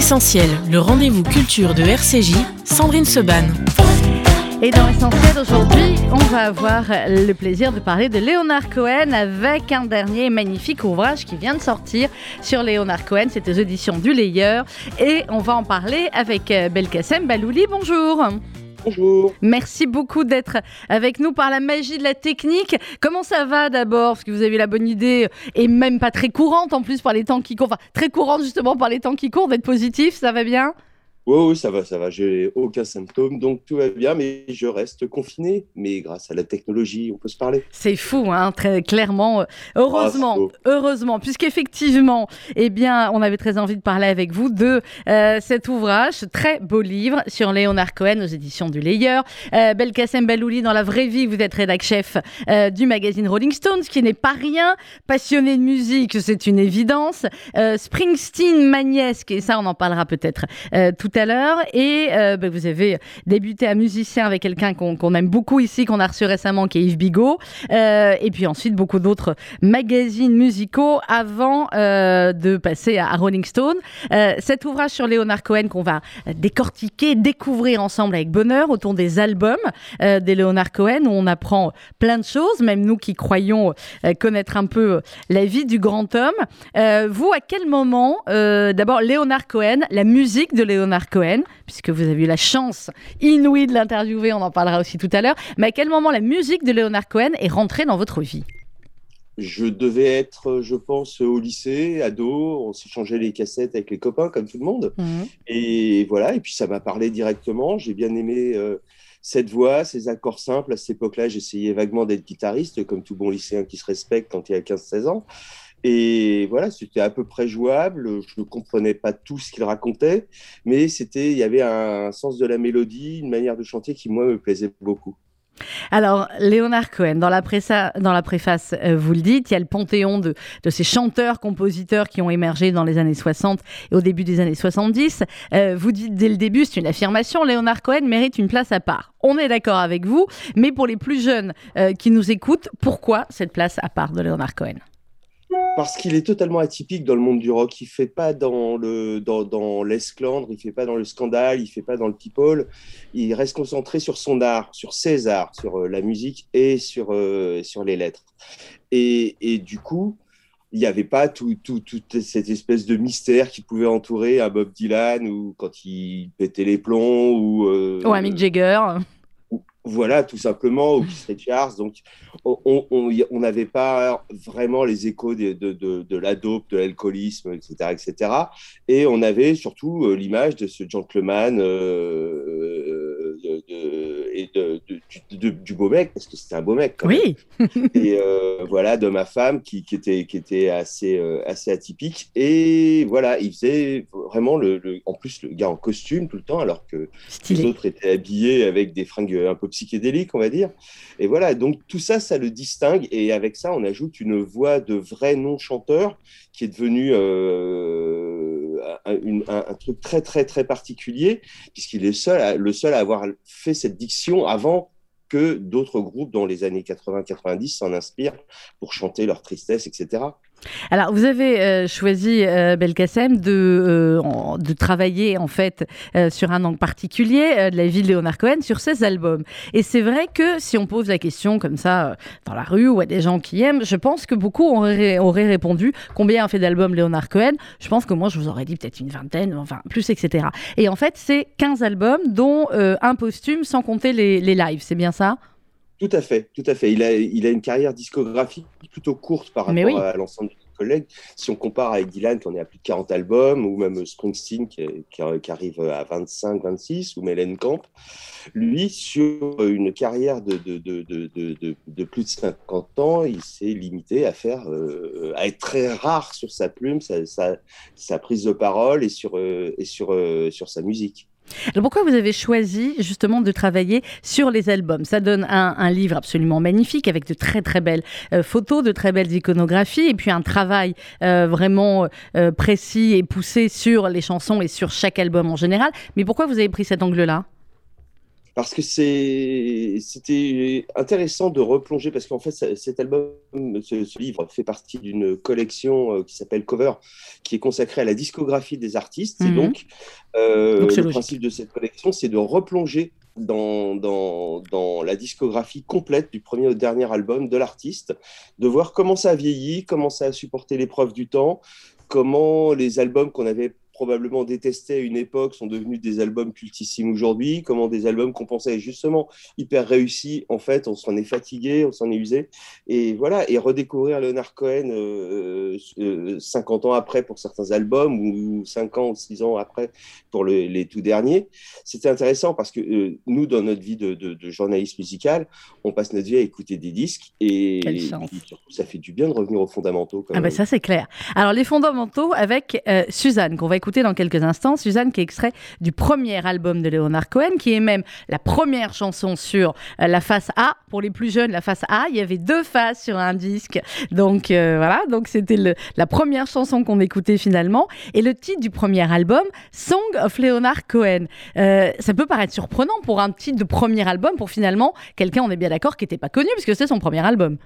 Essentiel, le rendez-vous culture de RCJ, Sandrine Seban. Et dans Essentiel aujourd'hui, on va avoir le plaisir de parler de Léonard Cohen avec un dernier magnifique ouvrage qui vient de sortir sur Léonard Cohen. C'est aux éditions du Layeur. Et on va en parler avec Belkacem Balouli. Bonjour. Bonjour. Merci beaucoup d'être avec nous par la magie de la technique. Comment ça va d'abord? Parce que vous avez la bonne idée, et même pas très courante en plus par les temps qui courent, enfin très courante justement par les temps qui courent, d'être positif, ça va bien? Oui, ça va, ça va. J'ai aucun symptôme, donc tout va bien, mais je reste confiné. Mais grâce à la technologie, on peut se parler. C'est fou, hein, très clairement. Heureusement, ah, heureusement, puisqu'effectivement, eh bien, on avait très envie de parler avec vous de euh, cet ouvrage, ce très beau livre sur Léonard Cohen aux éditions du Layeur. Euh, Belkacem Balouli, dans la vraie vie, vous êtes rédac chef euh, du magazine Rolling Stones, qui n'est pas rien. Passionné de musique, c'est une évidence. Euh, Springsteen, magnesque, et ça, on en parlera peut-être tout à l'heure. Et euh, bah, vous avez débuté à musicien avec quelqu'un qu'on aime beaucoup ici, qu'on a reçu récemment, qui est Yves Bigot. Euh, et puis ensuite, beaucoup d'autres magazines musicaux avant euh, de passer à, Rolling Stone. cet ouvrage sur Léonard Cohen qu'on va décortiquer, découvrir ensemble avec bonheur autour des albums des Léonard Cohen où on apprend plein de choses, même nous qui croyons connaître un peu la vie du grand homme. vous, à quel moment, d'abord, Léonard Cohen, la musique de Léonard Cohen, puisque vous avez eu la chance inouïe de l'interviewer, on en parlera aussi tout à l'heure. Mais à quel moment la musique de Leonard Cohen est rentrée dans votre vie? Je devais être, je pense, au lycée, ado. On s'échangeait les cassettes avec les copains, comme tout le monde. Mhm. Et voilà, et puis ça m'a parlé directement. J'ai bien aimé euh, cette voix, ces accords simples. À cette époque-là, j'essayais vaguement d'être guitariste, comme tout bon lycéen qui se respecte quand il a 15-16 ans. Et voilà, c'était à peu près jouable. Je ne comprenais pas tout ce qu'il racontait, mais c'était, il y avait un sens de la mélodie, une manière de chanter qui, moi, me plaisait beaucoup. Alors, Léonard Cohen, dans la, dans la préface, euh, vous le dites, il y a le panthéon de, ces chanteurs-compositeurs qui ont émergé dans les années 60 et au début des années 70. Euh, vous dites dès le début, c'est une affirmation, Léonard Cohen mérite une place à part. On est d'accord avec vous, mais pour les plus jeunes euh, qui nous écoutent, pourquoi cette place à part de Léonard Cohen? Parce qu'il est totalement atypique dans le monde du rock. Il fait pas dans le dans, dans l'esclandre, il fait pas dans le scandale, il fait pas dans le people. Il reste concentré sur son art, sur ses arts, sur euh, la musique et sur euh, sur les lettres. Et, et du coup, il n'y avait pas tout, tout, toute cette espèce de mystère qui pouvait entourer un Bob Dylan ou quand il pétait les plombs ou, euh, ou un Mick Jagger. Voilà, tout simplement, ou Keith Richards. Donc, on n'avait pas vraiment les échos de, de, de, de la dope, de l'alcoolisme, etc., etc. Et on avait surtout euh, l'image de ce gentleman euh, et du beau mec, parce que c'était un beau mec. oui. et euh, voilà, de ma femme qui, qui, était, qui était assez, assez atypique. Et voilà, il faisait vraiment le, en plus le gars en costume tout le temps, alors que les autres étaient habillés avec des fringues un peu psychédélique, on va dire. Et voilà, donc tout ça, ça le distingue. Et avec ça, on ajoute une voix de vrai non-chanteur qui est devenu euh, un, truc très, très, très particulier, puisqu'il est seul, le seul à avoir fait cette diction avant que d'autres groupes dans les années 80-90 s'en inspirent pour chanter leur tristesse, etc. Alors, vous avez euh, choisi, euh, Belkacem, de, euh, travailler en fait sur un angle particulier de la vie de Léonard Cohen sur ses albums. Et c'est vrai que si on pose la question comme ça dans la rue ou à des gens qui aiment, je pense que beaucoup auraient, répondu combien a fait d'albums Léonard Cohen Je pense que moi, je vous aurais dit peut-être une vingtaine, enfin plus, etc. Et en fait, c'est 15 albums, dont un posthume sans compter les lives. C'est bien ça? Tout à fait, tout à fait. Il a, il a une carrière discographique plutôt courte par rapport à l'ensemble de ses collègues. Si on compare avec Dylan, qui en est à plus de 40 albums, ou même Springsteen, qui, qui, arrive à 25, 26, ou Mellen Camp, lui, sur une carrière de, de, de, de plus de 50 ans, il s'est limité à faire, euh, à être très rare sur sa plume, sa, sa, sa prise de parole et sur, euh, et sur, euh, sur sa musique. Alors pourquoi vous avez choisi justement de travailler sur les albums? Ça donne un, livre absolument magnifique avec de très très belles euh, photos, de très belles iconographies et puis un travail euh, vraiment euh, précis et poussé sur les chansons et sur chaque album en général. Mais pourquoi vous avez pris cet angle-là? Parce que c'était intéressant de replonger, parce qu'en fait, cet album, ce, livre fait partie d'une collection euh, qui s'appelle Cover, qui est consacrée à la discographie des artistes. Et mhm. donc, euh, le principe de cette collection, c'est de replonger dans, dans, dans, la discographie complète du premier au dernier album de l'artiste, de voir comment ça a vieilli, comment ça a supporté l'épreuve du temps, comment les albums qu'on avait probablement détestés à une époque sont devenus des albums cultissimes aujourd'hui, comment des albums qu'on pensait justement hyper réussis, en fait, on s'en est fatigué, on s'en est usé. Et voilà, et redécouvrir Leonard Cohen 50 euh, euh, ans après pour certains albums, ou 5 ans ou 6 ans après pour les tout derniers, c'était intéressant parce que euh, nous, dans notre vie de, journaliste musical, on passe notre vie à écouter des disques et, ça fait du bien de revenir aux fondamentaux. ah ben ça c'est clair. Alors les fondamentaux avec Suzanne qu'on va écouter dans quelques instants. Suzanne qui est extrait du premier album de Leonard Cohen, qui est même la première chanson sur euh, la face A. Pour les plus jeunes, la face A, il y avait deux faces sur un disque. Donc euh, voilà, donc c'était la première chanson qu'on écoutait finalement. Et le titre du premier album, Song of Leonard Cohen. Euh, ça peut paraître surprenant pour un titre de premier album, pour finalement quelqu'un, on est bien d'accord, qui n'était pas connu, puisque c'est son premier album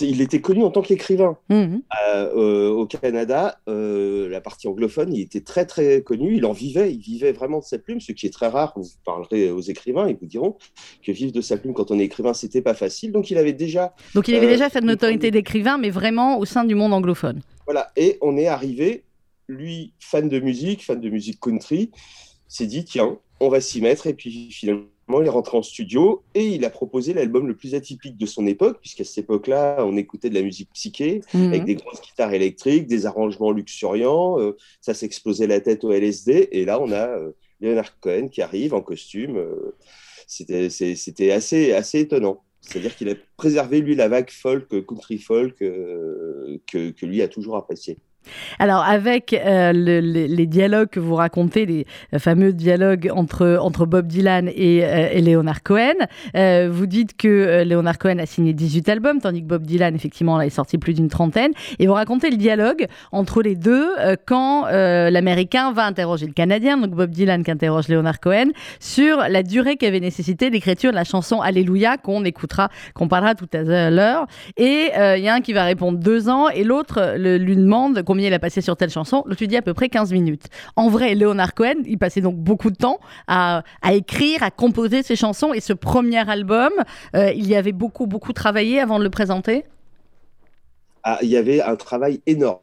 il était connu en tant qu'écrivain. Mhm. Euh, euh, au Canada, euh, la partie anglophone, il était très très connu. Il en vivait, il vivait vraiment de sa plume, ce qui est très rare. Vous parlerez aux écrivains, ils vous diront que vivre de sa plume quand on est écrivain, c'était pas facile. Donc il avait déjà. Donc il avait déjà fait de notoriété d'écrivain, mais vraiment au sein du monde anglophone. Voilà. Et on est arrivé, lui, fan de musique, fan de musique country, s'est dit tiens, on va s'y mettre. Et puis finalement il est rentré en studio et il a proposé l'album le plus atypique de son époque, puisqu'à cette époque-là, on écoutait de la musique psyché, mhm. avec des grosses guitares électriques, des arrangements luxuriants, euh, ça s'explosait la tête au LSD, et là, on a euh, Leonard Cohen qui arrive en costume. Euh, c'était assez, assez étonnant. C'est-à-dire qu'il a préservé, lui, la vague folk, country folk, que, que lui a toujours apprécié. Alors, avec euh, les dialogues que vous racontez, les fameux dialogues entre, entre Bob Dylan et, euh, Leonard Cohen, euh, vous dites que Leonard Cohen a signé 18 albums, tandis que Bob Dylan, effectivement, là, est sorti plus d'une trentaine. Et vous racontez le dialogue entre les deux quand l'Américain va interroger le Canadien, donc Bob Dylan qui interroge Leonard Cohen, sur la durée qu'avait nécessité l'écriture de la chanson Alléluia, qu'on écoutera, qu'on parlera tout à l'heure. Et il y a un qui va répondre deux ans, et l'autre lui demande combien il a passé sur telle chanson, l'autre lui dit à peu près 15 minutes. En vrai, Leonard Cohen, il passait donc beaucoup de temps à, écrire, à composer ses chansons. Et ce premier album, euh, il y avait beaucoup, beaucoup travaillé avant de le présenter? Ah, Il y avait un travail énorme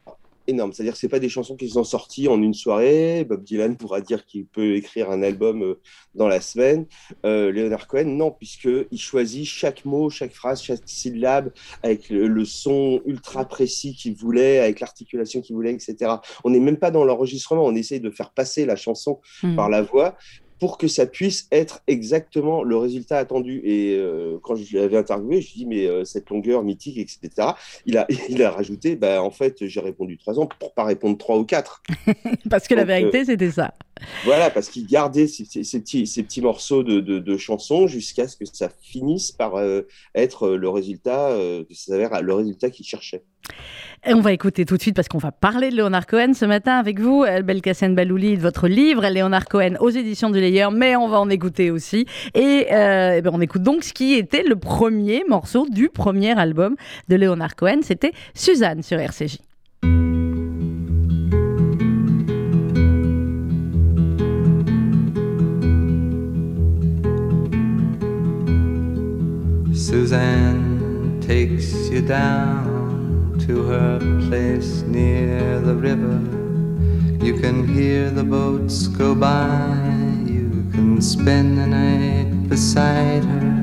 énorme. C'est-à-dire que ce pas des chansons qui sont sorties en une soirée. Bob Dylan pourra dire qu'il peut écrire un album euh, dans la semaine. Euh, Leonard Cohen, non, puisqu'il choisit chaque mot, chaque phrase, chaque syllabe avec le, son ultra précis qu'il voulait, avec l'articulation qu'il voulait, etc. On n'est même pas dans l'enregistrement, on essaye de faire passer la chanson hmm. par la voix pour que ça puisse être exactement le résultat attendu. Et euh, quand je l'avais interviewé, je lui ai dit, mais euh, cette longueur mythique, etc., il a, il a rajouté, bah, en fait, j'ai répondu trois ans pour pas répondre trois ou quatre. parce que la vérité, euh, c'était ça. Voilà, parce qu'il gardait ces, petits, morceaux de, chansons jusqu'à ce que ça finisse par être le résultat, le résultat qu'il cherchait. Et on va écouter tout de suite parce qu'on va parler de Léonard Cohen ce matin avec vous, Belkacem Balouli, de votre livre Léonard Cohen aux éditions du Layer, mais on va en écouter aussi. Et, euh, eh ben on écoute donc ce qui était le premier morceau du premier album de Léonard Cohen, c'était Suzanne sur RCJ. Suzanne takes you down. to her place near the river. You can hear the boats go by, you can spend the night beside her,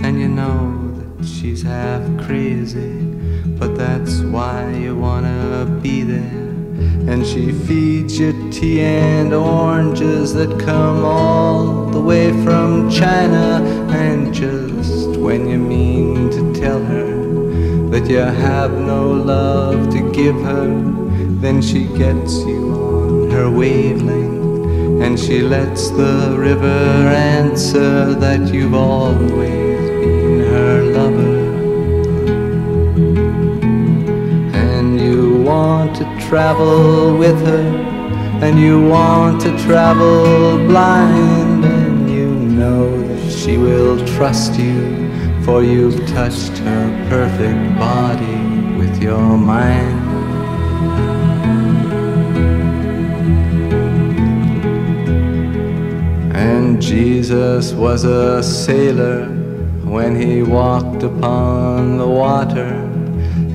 and you know that she's half crazy, but that's why you wanna be there. And she feeds you tea and oranges that come all the way from China. And just when you mean to tell her that you have no love to give her, then she gets you on her wavelength and she lets the river answer that you've always want to travel with her, and you want to travel blind, and you know that she will trust you, for you've touched her perfect body with your mind. And Jesus was a sailor when he walked upon the water.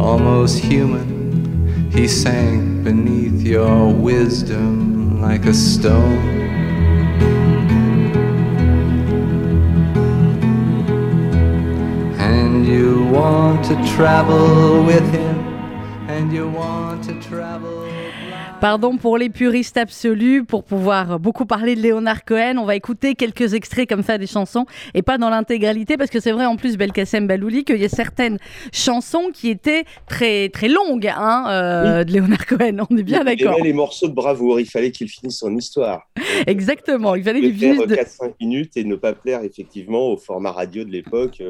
almost human. He sank beneath your wisdom like a stone. And you want to travel with him, Pardon pour les puristes absolus, pour pouvoir beaucoup parler de Léonard Cohen. On va écouter quelques extraits comme ça des chansons et pas dans l'intégralité parce que c'est vrai en plus Belkacem Balouli qu'il y a certaines chansons qui étaient très très longues hein, euh, de Léonard Cohen. On est bien d'accord. Il les morceaux de bravoure. Il fallait qu'il finisse son histoire. Exactement. Il fallait qu'il finisse de 4-5 minutes et ne pas plaire effectivement au format radio de l'époque.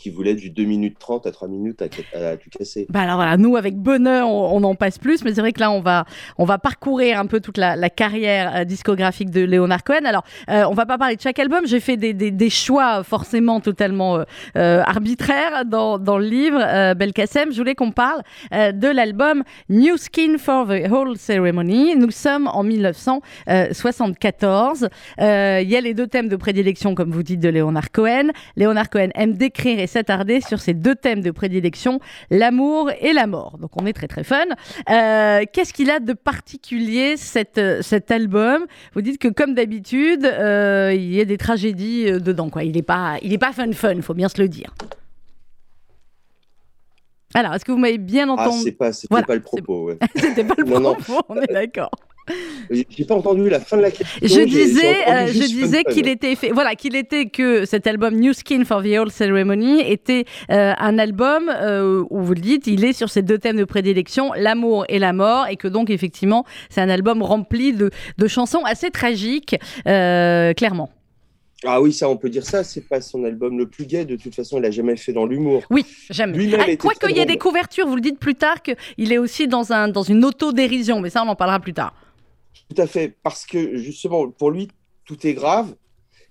Qui voulait du 2 minutes 30 à 3 minutes à, à, tout casser. Bah alors voilà, nous avec bonheur, on, en passe plus, mais c'est vrai que là, on va, on va parcourir un peu toute la, carrière euh, discographique de Leonard Cohen. Alors, euh, on va pas parler de chaque album, j'ai fait des, des, choix forcément totalement euh, euh arbitraires dans, dans, le livre Belkacem. Je voulais qu'on parle de l'album New Skin for the Whole Ceremony. Nous sommes en 1974. Il y a les deux thèmes de prédilection, comme vous dites, de Leonard Cohen. Leonard Cohen aime décrire et s'attarder sur ces deux thèmes de prédilection, l'amour et la mort. Donc on est très très fun. Euh, Qu'est-ce qu'il a de particulier cette, cet album? Vous dites que comme d'habitude, euh, il y a des tragédies euh, dedans. Quoi. Il n'est pas, il est pas fun fun, faut bien se le dire. Alors, est-ce que vous m'avez bien ah, entendu ah, C'est pas, voilà, pas le propos. Ouais. C'était pas le propos, non, non. on est d'accord. J'ai pas entendu la fin de la question. Je disais, euh, je disais qu'il était fait, voilà, qu'il était que cet album New Skin for the Old Ceremony était euh, un album euh, où vous le dites, il est sur ces deux thèmes de prédilection, l'amour et la mort, et que donc effectivement, c'est un album rempli de, de chansons assez tragiques, euh, clairement. Ah oui, ça, on peut dire ça. C'est pas son album le plus gai. De toute façon, il a jamais fait dans l'humour. Oui, jamais. Ah, quoi qu'il y ait des couvertures, vous le dites plus tard qu'il est aussi dans un dans une autodérision, mais ça, on en parlera plus tard. Tout à fait, parce que justement, pour lui, tout est grave.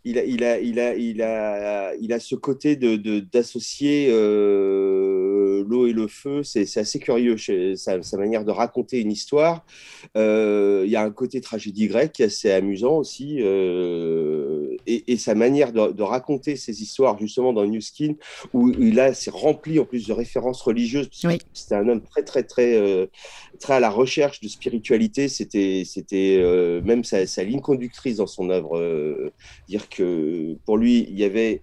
Il a, il a, il a, il a, il a ce côté de, d'associer euh, l'eau et le feu. C'est, assez curieux chez, sa, sa, manière de raconter une histoire. Euh, il y a un côté tragédie grecque qui est assez amusant aussi. Euh, et, et, sa manière de, de, raconter ces histoires, justement, dans New Skin, où il a, c'est rempli en plus de références religieuses. Parce oui. C'était un homme très, très, très, euh, très à la recherche de spiritualité. C'était, c'était même sa, sa, ligne conductrice dans son œuvre. Dire que pour lui, il y avait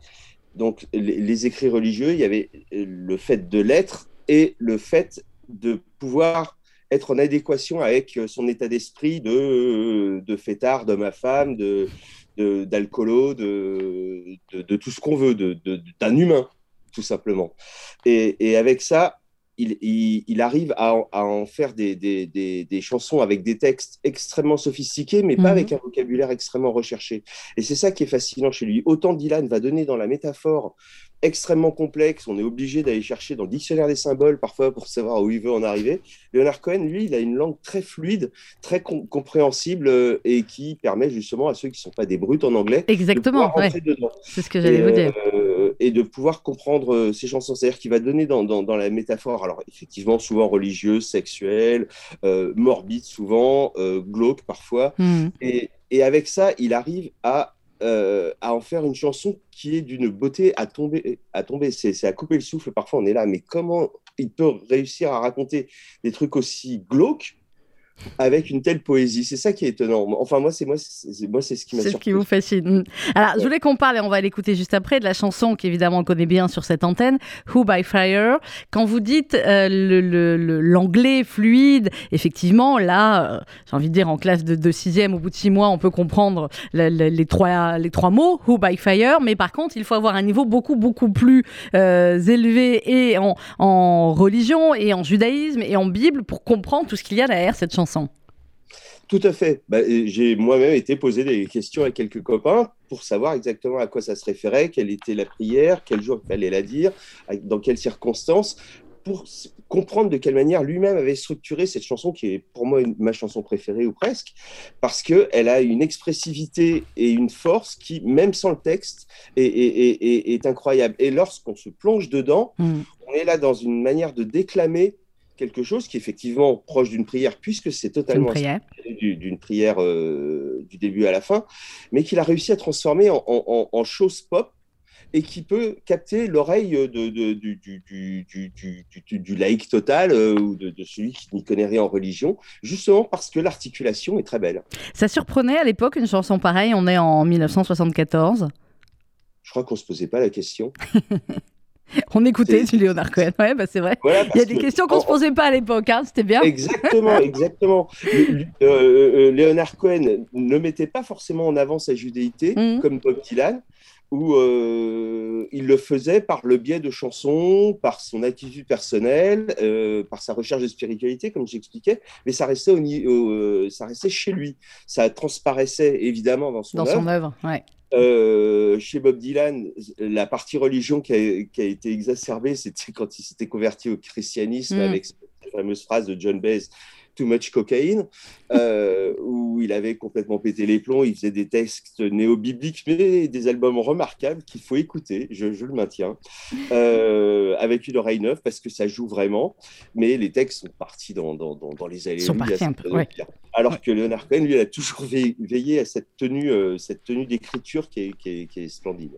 donc les, écrits religieux, il y avait le fait de l'être et le fait de pouvoir être en adéquation avec son état d'esprit de, de fêtard, de ma femme, de, d'alcoolo, de, de, tout ce qu'on veut, d'un humain, tout simplement. Et avec ça, il, il, il, arrive à, à en faire des, des, des, des, chansons avec des textes extrêmement sophistiqués, mais mmh. pas avec un vocabulaire extrêmement recherché. Et c'est ça qui est fascinant chez lui. Autant Dylan va donner dans la métaphore extrêmement complexe, on est obligé d'aller chercher dans le dictionnaire des symboles parfois pour savoir où il veut en arriver. Leonard Cohen, lui, il a une langue très fluide, très com compréhensible euh, et qui permet justement à ceux qui ne sont pas des brutes en anglais Exactement, de ouais. C'est ce que j'allais vous dire. Euh, et de pouvoir comprendre euh, ces chansons. C'est-à-dire qu'il va donner dans, dans, dans, la métaphore, alors effectivement souvent religieuse, sexuelle, euh, morbide souvent, euh, glauque parfois. Mm. Et, et avec ça, il arrive à euh, à en faire une chanson qui est d'une beauté à tomber, à tomber. C'est à couper le souffle. Parfois, on est là, mais comment il peut réussir à raconter des trucs aussi glauques avec une telle poésie. C'est ça qui est étonnant. Enfin, moi, c'est moi, c'est moi, c'est ce qui m'a C'est ce qui vous fascine. Alors, je voulais qu'on parle, et on va l'écouter juste après, de la chanson qu'évidemment on connaît bien sur cette antenne, Who by Fire. Quand vous dites euh, l'anglais fluide, effectivement, là, euh, j'ai envie de dire en classe de, de, sixième, au bout de six mois, on peut comprendre les trois les trois mots, Who by Fire. Mais par contre, il faut avoir un niveau beaucoup beaucoup plus euh, élevé et en, en religion et en judaïsme et en Bible pour comprendre tout ce qu'il y a derrière cette chanson. Tout à fait. Bah, j'ai moi-même été posé des questions à quelques copains pour savoir exactement à quoi ça se référait, quelle était la prière, quel jour il fallait la dire, dans quelles circonstances, pour comprendre de quelle manière lui-même avait structuré cette chanson qui est pour moi ma chanson préférée ou presque, parce qu'elle a une expressivité et une force qui, même sans le texte, est, incroyable. Et lorsqu'on se plonge dedans, mm. on est là dans une manière de déclamer quelque chose qui est effectivement proche d'une prière, puisque c'est totalement d'une prière, euh, du début à la fin, mais qu'il a réussi à transformer en, en, chose pop et qui peut capter l'oreille de, de, du, du, du, laïc total euh, ou de, celui qui n'y connaît rien en religion, justement parce que l'articulation est très belle. Ça surprenait à l'époque une chanson pareille, on est en 1974 Je crois qu'on ne se posait pas la question. On écoutait du Léonard Cohen, ouais, bah c'est vrai. Il y a des questions qu'on ne se posait pas à l'époque, hein, c'était bien. Exactement, exactement. Euh, euh, Léonard Cohen ne mettait pas forcément en avant sa judéité, mmh. comme Bob Dylan, où euh, il le faisait par le biais de chansons, par son attitude personnelle, par sa recherche de spiritualité, comme j'expliquais, mais ça restait, au, ça restait chez lui. Ça transparaissait évidemment dans son dans Son œuvre ouais. Euh, chez Bob Dylan, la partie religion qui a, été exacerbée, c'était quand il s'était converti au christianisme mm. avec cette fameuse phrase de John Baez Too Much Cocaine, euh, où il avait complètement pété les plombs. Il faisait des textes néo-bibliques, mais des albums remarquables qu'il faut écouter, je, le maintiens, euh, avec une oreille neuve, parce que ça joue vraiment. Mais les textes sont partis dans, dans, dans, les allées. Sont partis un peu, Alors que Leonard Cohen, lui, il a toujours veillé, à cette tenue, euh, cette tenue d'écriture qui est, qui, est, splendide.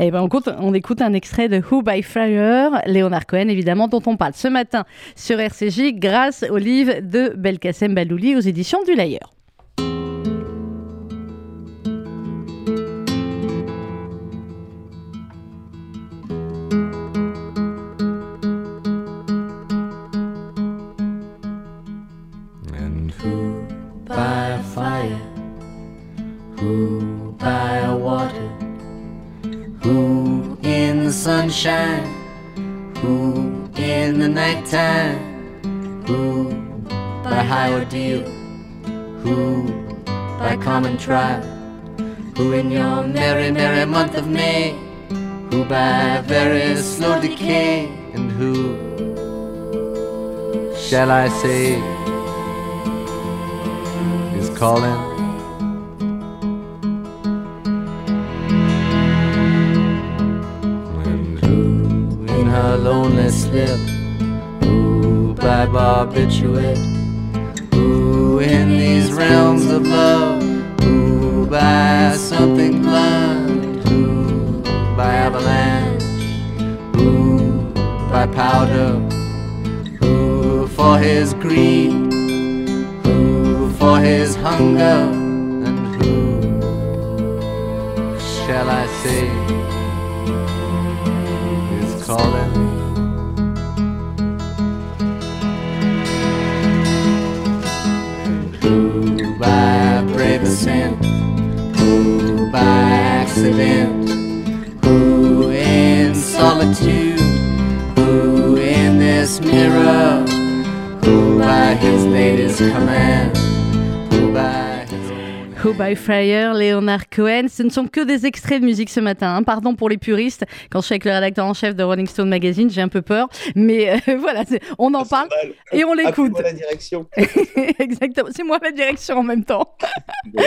Et eh ben, on, écoute, on écoute un extrait de Who by Fire, Leonard Cohen, évidemment, dont on parle ce matin sur RCJ grâce au livre de Belkacem Balouli aux éditions du the sunshine, who in the nighttime, high ordeal, who? By common trial, who in your merry, merry month of May, who by very slow decay, and who? Shall I say? Is calling? Lonely slip, who by barbiturate in these realms of love. Who by something blunt? Who by avalanche? Who by powder? Who for his greed? Who for his hunger? By Fire, Leonard Cohen. Ce ne sont que des extraits de musique ce matin. Hein. Pardon pour les puristes. Quand je suis avec le rédacteur en chef de Rolling Stone Magazine, j'ai un peu peur. Mais euh, voilà, on en parle et on l'écoute. C'est la direction. Exactement. C'est moi la direction en même temps.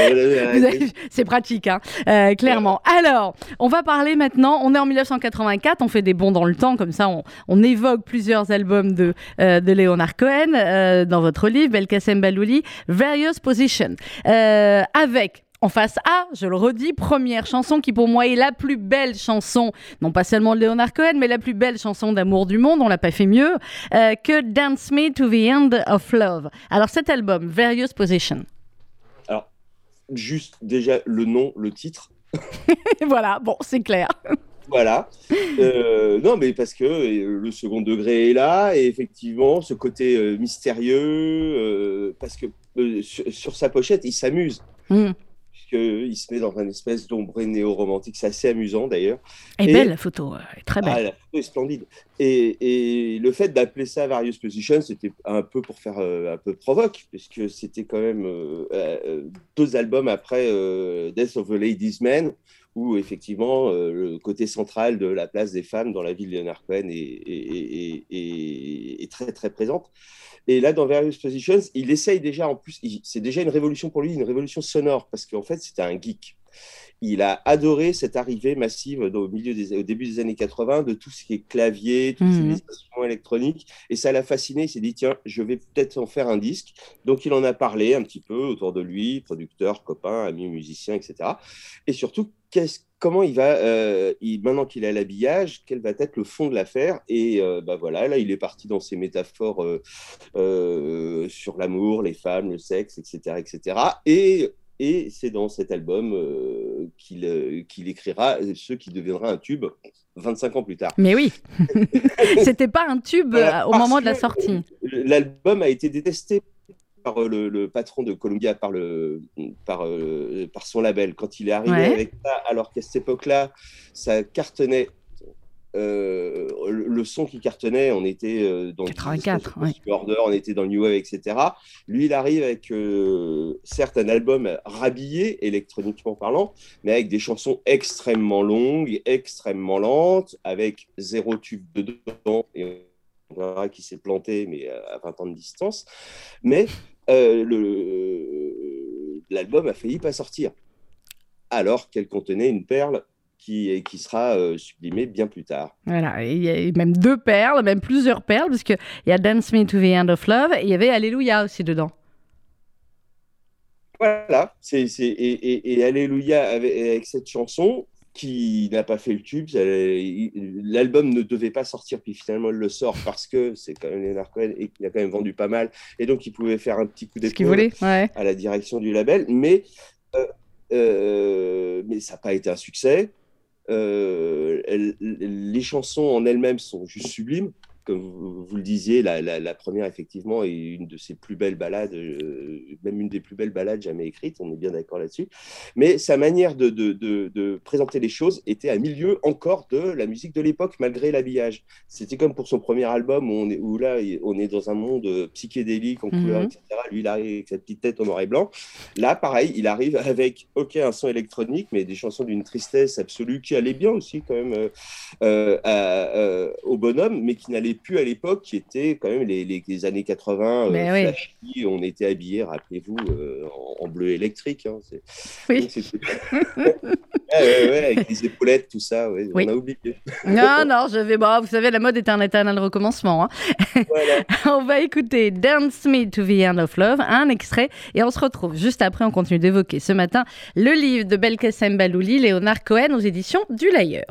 C'est pratique, hein. euh, clairement. Alors, on va parler maintenant. On est en 1984. On fait des bons dans le temps. Comme ça, on, évoque plusieurs albums de, euh, de Leonard Cohen dans votre livre, Belkacem Balouli, Various Positions avec En face A, je le redis, première chanson qui pour moi est la plus belle chanson, non pas seulement de Leonard Cohen, mais la plus belle chanson d'amour du monde, on l'a pas fait mieux, euh, que Dance Me to the End of Love. Alors cet album, Various Positions. Alors, juste déjà le nom, le titre. voilà, bon, c'est clair. Voilà. Euh, non, mais parce que euh, le second degré est là, et effectivement, ce côté mystérieux, parce que sur, sa pochette, il s'amuse. Hmm il se met dans un espèce d'ombre néo-romantique. C'est assez amusant d'ailleurs. Et, belle la photo, très belle. Ah, la photo est splendide. Et, le fait d'appeler ça Various Positions, c'était un peu pour faire euh, un peu provoque, puisque c'était quand même euh, euh, deux albums après Death of a Ladies Man, où effectivement le côté central de la place des femmes dans la vie de Leonard Cohen est, est très très présente. Et là, dans Various Positions, il essaye déjà, en plus, c'est déjà une révolution pour lui, une révolution sonore, parce qu'en fait, c'était un geek. Il a adoré cette arrivée massive au, milieu des, au début des années 80 de tout ce qui est clavier, tous ces mhm. instruments électroniques. Et ça l'a fasciné. Il s'est dit, tiens, je vais peut-être en faire un disque. Donc, il en a parlé un petit peu autour de lui, producteur, copain, ami, musicien, etc. Et surtout, comment il va, euh, maintenant qu'il a l'habillage, quel va être le fond de l'affaire? Et euh, bah voilà, là, il est parti dans ses métaphores euh, sur l'amour, les femmes, le sexe, etc., etc. Et et c'est dans cet album qu'il qu'il écrira ce qui deviendra un tube 25 ans plus tard. Mais oui, c'était pas un tube au moment de la sortie. L'album a été détesté par euh, le, patron de Columbia, par, le, par, euh, par son label. Quand il est arrivé avec ça, alors qu'à cette époque-là, ça cartonnait. Euh, le, son qui cartonnait, on était dans 84, le order, on était dans le New Wave, etc. Lui, il arrive avec certes un album rhabillé électroniquement parlant, mais avec des chansons extrêmement longues, extrêmement lentes, avec zéro tube dedans et on verra qui s'est planté, mais à 20 ans de distance. Mais euh, l'album a failli pas sortir, alors qu'elle contenait une perle qui, qui sera euh, sublimée bien plus tard. Voilà, il y a même deux perles, même plusieurs perles, parce qu'il y a Dance Me to the End of Love et il y avait Alléluia aussi dedans. Voilà, c'est, et, et, Alléluia avec, cette chanson, qui n'a pas fait le tube. L'album ne devait pas sortir, puis finalement il le sort parce que c'est quand même Leonard Cohen et qu'il a quand même vendu pas mal. Et donc il pouvait faire un petit coup d'épaule à la direction du label. Mais, euh, euh, mais ça n'a pas été un succès. Euh, les chansons en elles-mêmes sont juste sublimes comme vous, le disiez, la, première, effectivement, est une de ses plus belles balades, euh, même une des plus belles balades jamais écrites, on est bien d'accord là-dessus. Mais sa manière de, de, présenter les choses était à milieu encore de la musique de l'époque, malgré l'habillage. C'était comme pour son premier album, où, on est, où, là, on est dans un monde psychédélique, en couleur, mhm. etc. Lui, il arrive avec sa petite tête en noir et blanc. Là, pareil, il arrive avec, OK, un son électronique, mais des chansons d'une tristesse absolue qui allait bien aussi, quand même, euh, euh, au bonhomme, mais qui n'allait plus à l'époque, qui était quand même les, les, années 80, euh, on était habillés, rappelez-vous, euh, en, bleu électrique. Hein, oui. avec les épaulettes, tout ça, on a oublié. non, non, je vais. Bon, vous savez, la mode est un éternel recommencement. Hein. on va écouter Dance Me to the End of Love, un extrait, et on se retrouve juste après. On continue d'évoquer ce matin le livre de Belkacem Balouli, Léonard Cohen, aux éditions du Layer.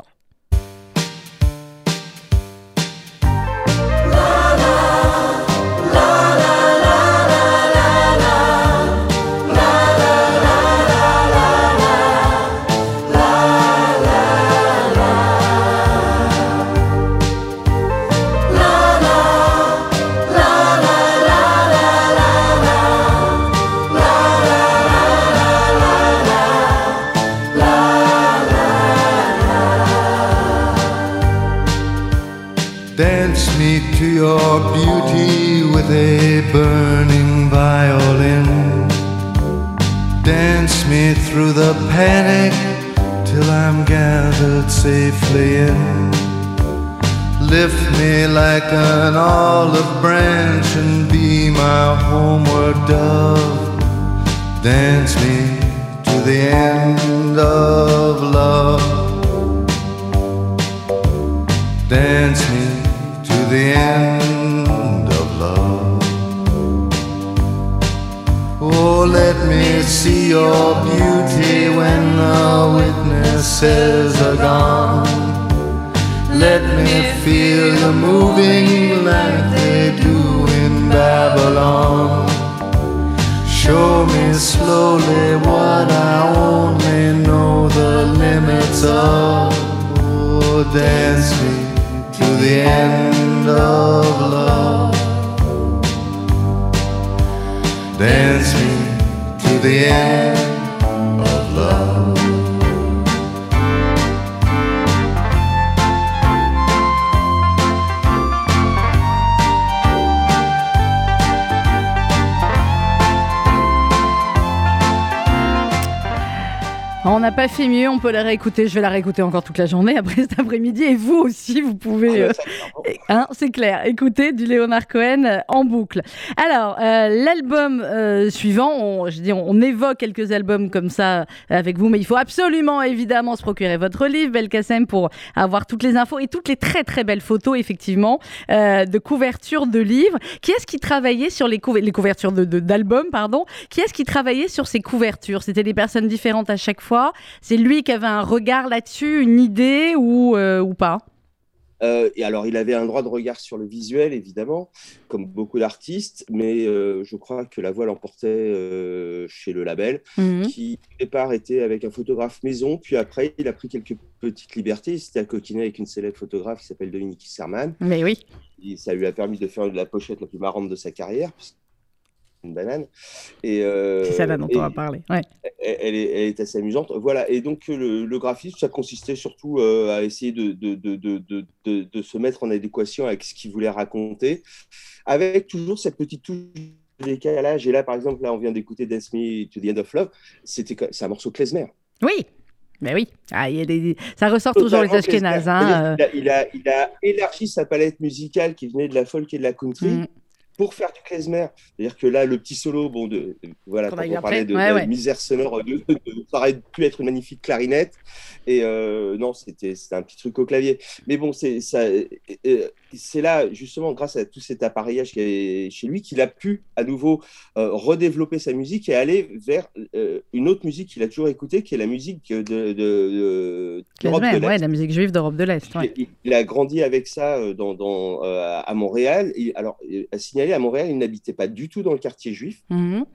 Panic till I'm gathered safely in. Lift me like an olive branch and be my homeward dove. Dance me to the end of love. Dance me to the end of love. Oh, let me see your beauty when the witnesses are gone. Let me feel you moving like they do in Babylon. Show me slowly what I only know the limits of. Oh, dance me to the end of love. Dance me to the end love. N'a pas fait mieux, on peut la réécouter. Je vais la réécouter encore toute la journée après cet après-midi. Et vous aussi, vous pouvez. Ah, euh, ça, hein, c'est clair. Écoutez du Léonard Cohen euh, en boucle. Alors, euh, l'album euh, suivant, on, je dis, on, on évoque quelques albums comme ça avec vous, mais il faut absolument, évidemment, se procurer votre livre, Belkacem, pour avoir toutes les infos et toutes les très très belles photos, effectivement, de couverture de livres. Qui est-ce qui travaillait sur les, couver- les couvertures de- de- d'albums, pardon? Qui est-ce qui travaillait sur ces couvertures? C'était des personnes différentes à chaque fois? C'est lui qui avait un regard là-dessus, une idée ou, euh, ou pas? Euh, et alors, il avait un droit de regard sur le visuel, évidemment, comme beaucoup d'artistes, mais euh, je crois que la voix l'emportait euh, chez le label, Mhm. qui au départ était avec un photographe maison, puis après, il a pris quelques petites libertés. C'était à coquiner avec une célèbre photographe qui s'appelle Dominique Serman. Mais oui. Et ça lui a permis de faire la pochette la plus marrante de sa carrière, banane. Et, euh, C'est ça dont on va parler. Ouais. elle, elle est, elle est assez amusante. Voilà, et donc le, le graphisme, ça consistait surtout euh, à essayer de, de, de, de, de, de- de se mettre en adéquation avec ce qu'il voulait raconter, avec toujours cette petite touche de décalage. Et là, par exemple, là, on vient d'écouter Dance Me to the End of Love. C'était c'est un morceau klezmer. Oui. Mais oui. Ah, il y a des... Ça ressort toujours les Totalement klezmer. Ashkénazes. Hein, C'est-à-dire qu'il a, il, a, il a élargi sa palette musicale qui venait de la folk et de la country. Mm. Pour faire du klezmer, c'est-à-dire que là, le petit solo, bon, de, de- voilà, quand on parlait de, Ouais, de ouais. misère sonore, de, de- de- ça aurait pu être une magnifique clarinette, et euh, non, c'était un petit truc au clavier. Mais bon, c'est ça, euh, c'est là, justement, grâce à tout cet appareillage qui est chez lui, qu'il a pu à nouveau euh, redévelopper sa musique et aller vers euh, une autre musique qu'il a toujours écoutée, qui est la musique de, de, de- d'Europe Klezmer, de l'Est. ouais, la musique juive d'Europe de l'Est. ouais. Il, il a grandi avec ça euh, dans, dans, euh, à Montréal. Et, alors, à signaler, à Montréal, il n'habitait pas du tout dans le quartier juif, Mhm.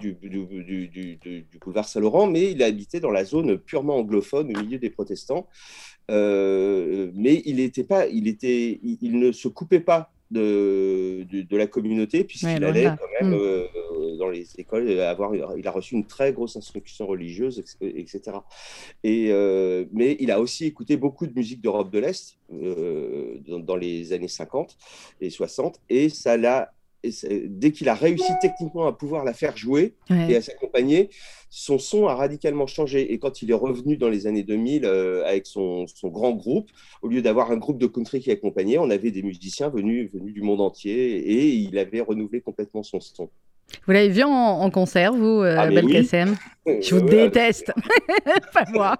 du, du- du- du boulevard Saint-Laurent, mais il habitait dans la zone purement anglophone, au milieu des protestants. Euh, mais il, était pas, il, était, il, il ne se coupait pas de, de, de la communauté, puisqu'il Ouais, allait quand même Mm. euh, dans les écoles, avoir, il a reçu une très grosse instruction religieuse, etc. Et, euh, mais il a aussi écouté beaucoup de musique d'Europe de l'Est euh, dans, dans les années 50 et 60, et ça l'a et dès qu'il a réussi techniquement à pouvoir la faire jouer Ouais. et à s'accompagner, son son a radicalement changé. Et quand il est revenu dans les années 2000 euh, avec son, son grand groupe, au lieu d'avoir un groupe de country qui accompagnait, on avait des musiciens venus, venus du monde entier et il avait renouvelé complètement son son. Vous l'avez vu en, en concert, vous, euh, Ah, oui. Belkacem Je vous Ouais, déteste. Pas moi.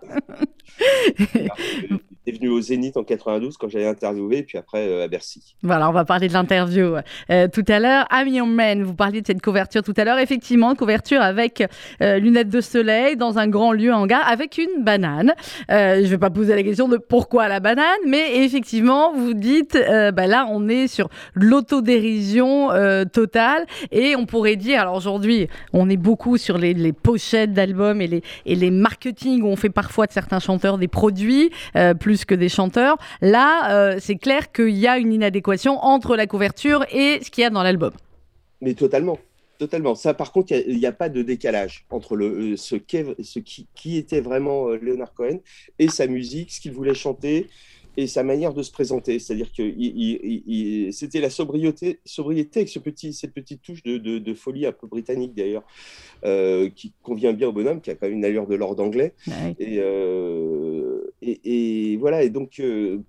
Est venu au Zénith en 92 quand j'allais interviewer, puis après euh, à Bercy. Voilà, on va parler de l'interview euh, tout à l'heure. Your Man, vous parliez de cette couverture tout à l'heure. Effectivement, couverture avec euh, lunettes de soleil dans un grand lieu hangar avec une banane. Euh, je ne vais pas poser la question de pourquoi la banane, mais effectivement, vous dites, euh, bah là, on est sur l'autodérision euh, totale et on pourrait dire, alors aujourd'hui, on est beaucoup sur les, les pochettes d'albums et les, et les marketing où on fait parfois de certains chanteurs des produits euh, plus que des chanteurs. Là, euh, c'est clair qu'il y a une inadéquation entre la couverture et ce qu'il y a dans l'album. Mais totalement. Totalement. Ça, par contre, il n'y a, a, pas de décalage entre le, euh, ce, ce qui, qui, était vraiment euh, Leonard Cohen et sa musique, ce qu'il voulait chanter et sa manière de se présenter. C'est-à-dire que c'était la sobriété, sobriété avec ce petit, cette petite touche de, de, de folie un peu britannique d'ailleurs, euh, qui convient bien au bonhomme, qui a quand même une allure de lord anglais. Ouais. Et, euh, et, voilà, et donc euh,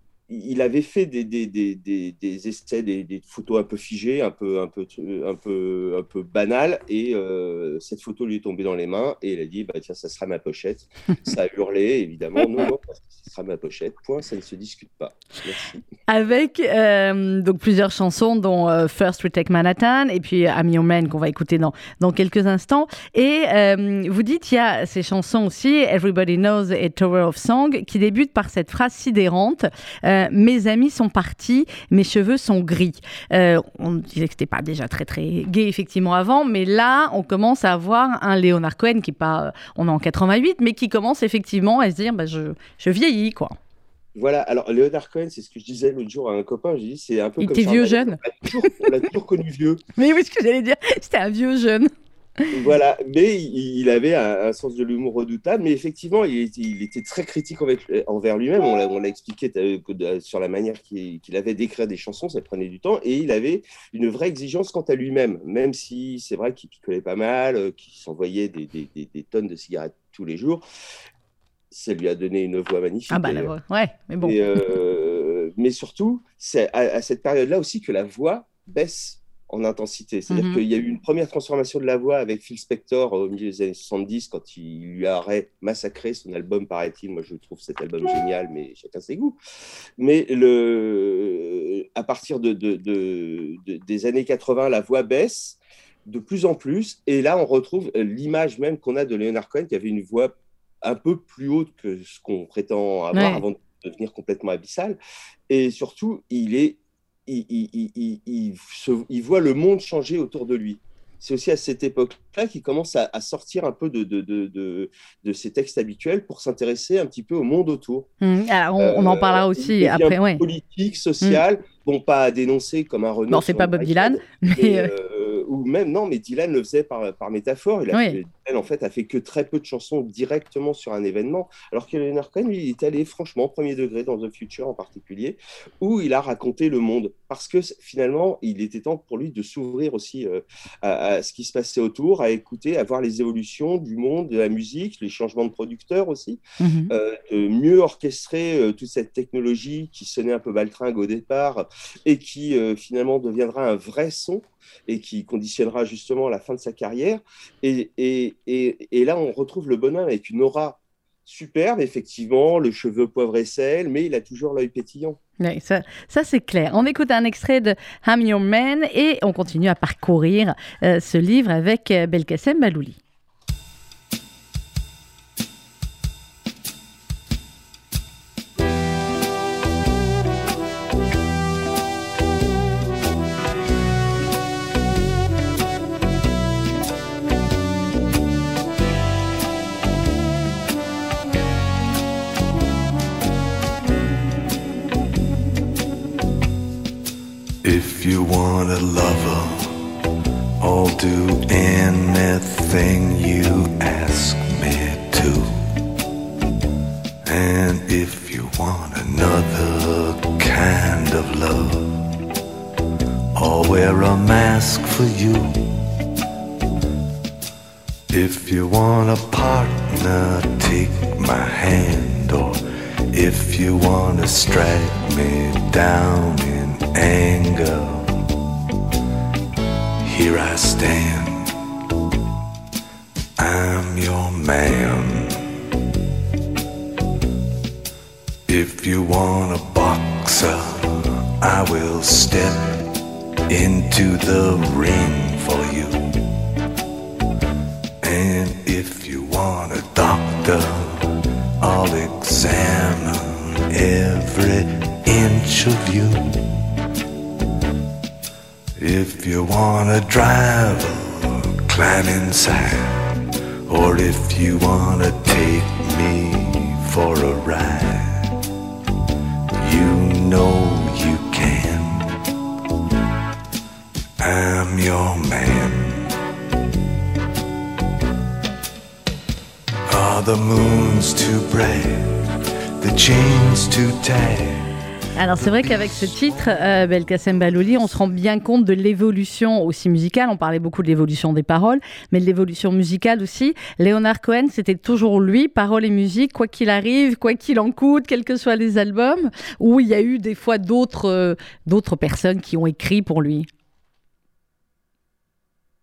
il avait fait des, des, des, des essais, des, photos un peu figées, un peu, un peu, un peu, un peu banales, et euh, cette photo lui est tombée dans les mains, et il a dit, bah, tiens, ça sera ma pochette. ça a hurlé, évidemment, non, non, ça sera ma pochette, point, ça ne se discute pas. Merci. Avec euh, donc plusieurs chansons, dont euh, First We Take Manhattan, et puis I'm Your Man, qu'on va écouter dans, dans quelques instants. Et vous dites, il y a ces chansons aussi, Everybody Knows a Tower of Song, qui débute par cette phrase sidérante. Euh, mes amis sont partis, mes cheveux sont gris. Euh, on disait que c'était pas déjà très très gay effectivement avant, mais là on commence à avoir un Léonard Cohen qui pas, euh, on est en 88, mais qui commence effectivement à se dire, bah, je, je vieillis quoi. Voilà, alors Léonard Cohen, c'est ce que je disais l'autre jour à un copain, je dis c'est un peu Il comme était vieux jeune. On l'a toujours, connu vieux. Mais oui, ce que j'allais dire, c'était un vieux jeune. Voilà, mais il avait un, sens de l'humour redoutable, mais effectivement, il, était très critique envers lui-même. On l'a expliqué euh, sur la manière qu'il avait d'écrire des chansons, ça prenait du temps, et il avait une vraie exigence quant à lui-même, même si c'est vrai qu'il picolait pas mal, euh, qu'il s'envoyait des, tonnes de cigarettes tous les jours. Ça lui a donné une voix magnifique. Ah bah la voix, ouais, mais bon. Euh, mais surtout, c'est à cette période-là aussi que la voix baisse en intensité. C'est-à-dire mhm. qu'il y a eu une première transformation de la voix avec Phil Spector au milieu des années 70 quand il lui a massacré son album, paraît-il. Moi, je trouve cet album génial, mais chacun ses goûts. Mais le... à partir de, des années 80, la voix baisse de plus en plus. Et là, on retrouve l'image même qu'on a de Leonard Cohen, qui avait une voix un peu plus haute que ce qu'on prétend avoir avant de devenir complètement abyssal. Et surtout, il est il, voit le monde changer autour de lui. C'est aussi à cette époque-là qu'il commence à, sortir un peu de, de, ses textes habituels pour s'intéresser un petit peu au monde autour. Mmh. alors on, en parlera euh, aussi après. Ouais. Politique, social, mmh. bon, pas à dénoncer comme un Renault. Non, c'est pas Bob Dylan, mais. Euh, euh, ou même, non, mais Dylan le faisait par, par métaphore. Il a fait, en fait, a fait que très peu de chansons directement sur un événement, alors que Leonard Cohen, lui, il est allé franchement premier degré dans The Future en particulier, où il a raconté le monde, parce que finalement, il était temps pour lui de s'ouvrir aussi euh, à, ce qui se passait autour, à écouter, à voir les évolutions du monde, de la musique, les changements de producteurs aussi, mhm. euh, de mieux orchestrer toute cette technologie qui sonnait un peu baltringue au départ et qui finalement deviendra un vrai son et qui conditionnera justement la fin de sa carrière. Et, et, et, là, on retrouve le bonhomme avec une aura superbe, effectivement, le cheveu poivre et sel, mais il a toujours l'œil pétillant. Ça, ça c'est clair. On écoute un extrait de I'm Your Man et on continue à parcourir euh, ce livre avec euh, Belkacem Balouli. If you want a boxer, I will step into the ring for you. And if you want a doctor, I'll examine every inch of you. If you wanna drive, climb inside. Or if you wanna take me for a ride, the moons too bright? The chains too tight? Alors c'est vrai qu'avec ce titre, euh, Belkacem Balouli, on se rend bien compte de l'évolution aussi musicale. On parlait beaucoup de l'évolution des paroles, mais de l'évolution musicale aussi. Léonard Cohen, c'était toujours lui, paroles et musique, quoi qu'il arrive, quoi qu'il en coûte, quels que soient les albums, ou il y a eu des fois d'autres euh, d'autres personnes qui ont écrit pour lui?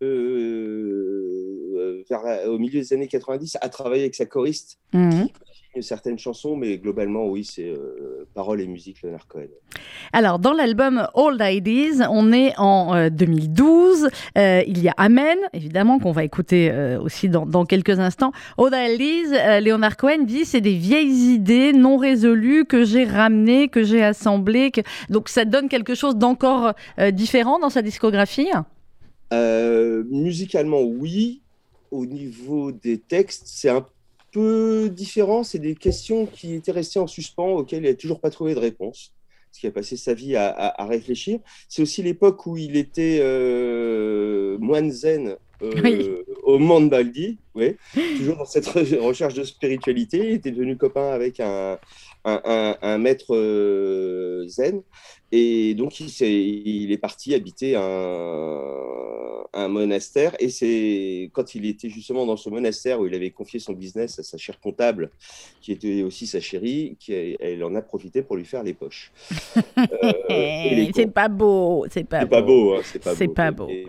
Euh, au milieu des années 90, a travaillé avec sa choriste. Mmh certaines chansons, mais globalement, oui, c'est euh, paroles et musique Leonard Cohen. Alors, dans l'album Old Ideas, on est en 2012. Euh, euh, il y a Amen, évidemment, qu'on va écouter aussi dans, dans, quelques instants. Old Ideas, Leonard Cohen dit c'est des vieilles idées non résolues que j'ai ramenées, que j'ai assemblées. Que... Donc, ça donne quelque chose d'encore différent dans sa discographie? Musicalement, oui. Au niveau des textes, c'est un peu différent. C'est des questions qui étaient restées en suspens, auxquelles il n'a toujours pas trouvé de réponse. Parce qu'il a passé sa vie à, réfléchir. C'est aussi l'époque où il était euh, moine zen euh, au Mont Baldi, oui. toujours dans cette recherche de spiritualité. Il était devenu copain avec un, un, maître euh, zen. Et donc, il, est, il est parti habiter un, un monastère. Et c'est quand il était justement dans ce monastère où il avait confié son business à sa chère comptable, qui était aussi sa chérie, qu'elle en a profité pour lui faire les poches. euh, c'est pas beau. C'est pas, pas, beau. Hein, c'est pas beau. Pas beau et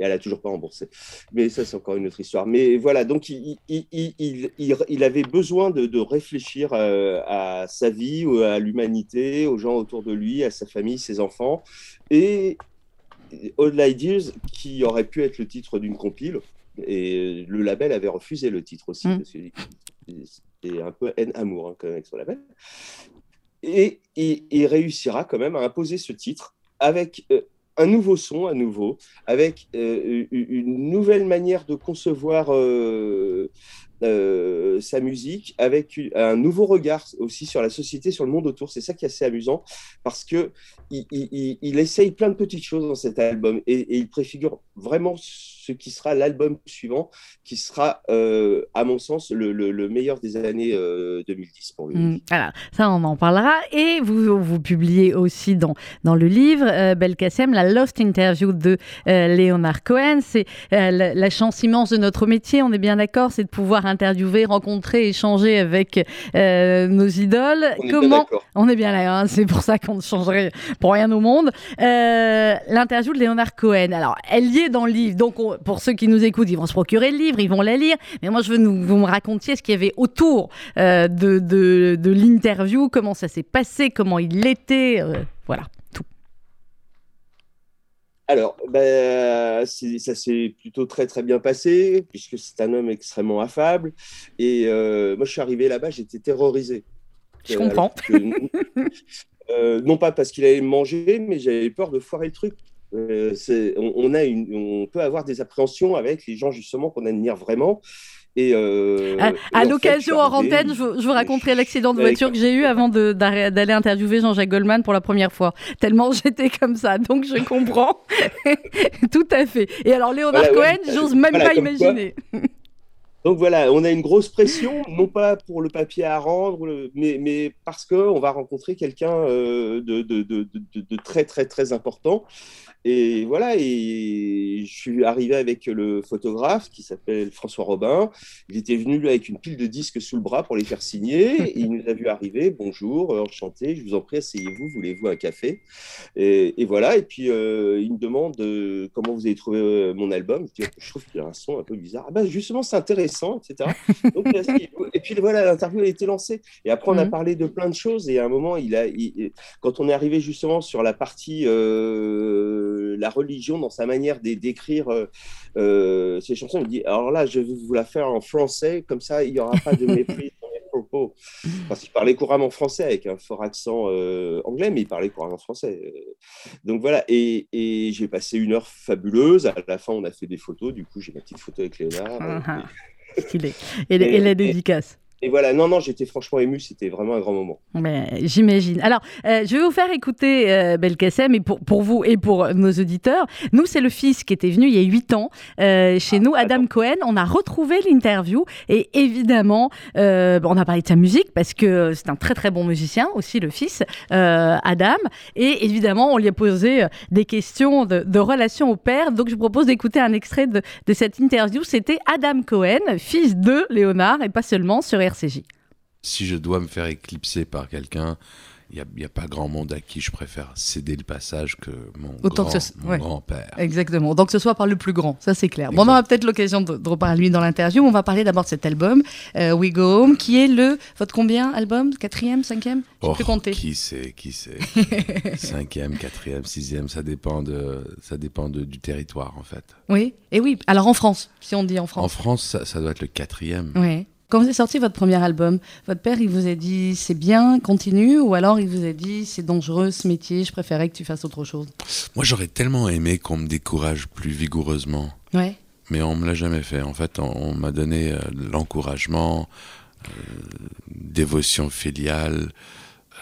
elle a toujours pas remboursé. Mais ça, c'est encore une autre histoire. Mais voilà, donc il, il, il, il avait besoin de, de réfléchir euh, à, sa vie, à l'humanité, aux gens autour de lui, à sa famille, ses enfants. Et Old Ideas, qui aurait pu être le titre d'une compile, et le label avait refusé le titre aussi, mm. c'est un peu haine-amour hein, quand même avec son label. Et il réussira quand même à imposer ce titre avec euh, un nouveau son à nouveau, avec euh, une nouvelle manière de concevoir euh, euh, sa musique, avec un nouveau regard aussi sur la société, sur le monde autour. C'est ça qui est assez amusant, parce que il, essaye plein de petites choses dans cet album et, et il préfigure vraiment ce qui sera l'album suivant, qui sera, euh, à mon sens, le, meilleur des années 2010 euh, pour lui. Mm, voilà, ça on en parlera. Et vous, vous publiez aussi dans, dans le livre, euh, Belkacem, la Lost Interview de Léonard Cohen. C'est la, chance immense de notre métier, on est bien d'accord, c'est de pouvoir interviewer, rencontrer, échanger avec nos idoles. On Comment est On est bien là, hein, c'est pour ça qu'on ne changerait pour rien au monde. L'interview de Léonard Cohen, alors elle y est dans le livre, donc on, pour ceux qui nous écoutent, ils vont se procurer le livre, ils vont la lire. Mais moi, je veux que vous me racontiez ce qu'il y avait autour euh, de, de, l'interview, comment ça s'est passé, comment il était. Euh, voilà, tout. Alors, ben, ça s'est plutôt très très bien passé, puisque c'est un homme extrêmement affable. Et euh, moi, je suis arrivé là-bas, j'étais terrorisé. Je comprends. non pas parce qu'il allait manger, mais j'avais peur de foirer le truc. Euh, on, a on peut avoir des appréhensions avec les gens justement qu'on admire vraiment. Et, euh, à, l'occasion, en antenne, je, vous raconterai l'accident de voiture que j'ai eu avant d'aller interviewer Jean-Jacques Goldman pour la première fois. Tellement j'étais comme ça, donc je comprends. Tout à fait. Et alors, Léonard Cohen, j'ose même pas imaginer. Donc voilà, on a une grosse pression, non pas pour le papier à rendre, mais, mais parce qu'on va rencontrer quelqu'un euh, de, de, de, de, très très très important. Et voilà, et je suis arrivé avec le photographe qui s'appelle François Robin. Il était venu lui, avec une pile de disques sous le bras pour les faire signer. Et il nous a vu arriver. Bonjour, enchanté, je vous en prie, asseyez-vous, voulez-vous un café? Et, voilà, et puis euh, il me demande euh, comment vous avez trouvé euh, mon album. Je, dis, je trouve qu'il a un son un peu bizarre. Ah ben, justement, c'est intéressant, etc. Donc, et puis voilà, l'interview a été lancée. Et après, on a mmh. parlé de plein de choses. Et à un moment, il a, quand on est arrivé justement sur la partie la religion dans sa manière d'écrire euh, euh, ces chansons. Il dit alors là, je vais vous la faire en français, comme ça, il n'y aura pas de mépris dans mes propos. Parce qu'il parlait couramment français avec un fort accent euh, anglais, mais il parlait couramment français. Donc voilà, et, j'ai passé une heure fabuleuse. À la fin, on a fait des photos. Du coup, j'ai ma petite photo avec Léonard. Et, et, la dédicace et voilà, non, non, j'étais franchement ému, c'était vraiment un grand moment. J'imagine. Alors, euh, je vais vous faire écouter euh, Belkacem, et pour, pour vous et pour nos auditeurs. Nous, c'est le fils qui était venu il y a 8 ans euh, chez ah, nous, Adam Cohen. On a retrouvé l'interview, et évidemment, euh, on a parlé de sa musique, parce que c'est un très très bon musicien, aussi le fils, Adam. Et évidemment, on lui a posé des questions de, de relation au père. Donc, je vous propose d'écouter un extrait de, de cette interview. C'était Adam Cohen, fils de Léonard, et pas seulement sur si je dois me faire éclipser par quelqu'un, il n'y a, pas grand monde à qui je préfère céder le passage que mon, grand, père Exactement. Donc que ce soit par le plus grand, ça c'est clair. Bon, on aura peut-être l'occasion de, reparler lui dans l'interview. On va parler d'abord de cet album, euh, We Go Home, qui est le, votre combien album? Quatrième, cinquième? Je oh, plus compter. Qui sait, qui sait Cinquième, quatrième, sixième, ça dépend, de, ça dépend de, du territoire en fait. Oui, et oui. Alors en France, si on dit en France. En France, ça, ça doit être le quatrième. Oui. Quand vous avez sorti votre premier album, votre père, il vous a dit c'est bien, continue, ou alors il vous a dit c'est dangereux ce métier, je préférais que tu fasses autre chose? Moi, j'aurais tellement aimé qu'on me décourage plus vigoureusement. Ouais. Mais on me l'a jamais fait. En fait, on, m'a donné euh, l'encouragement, euh, dévotion filiale.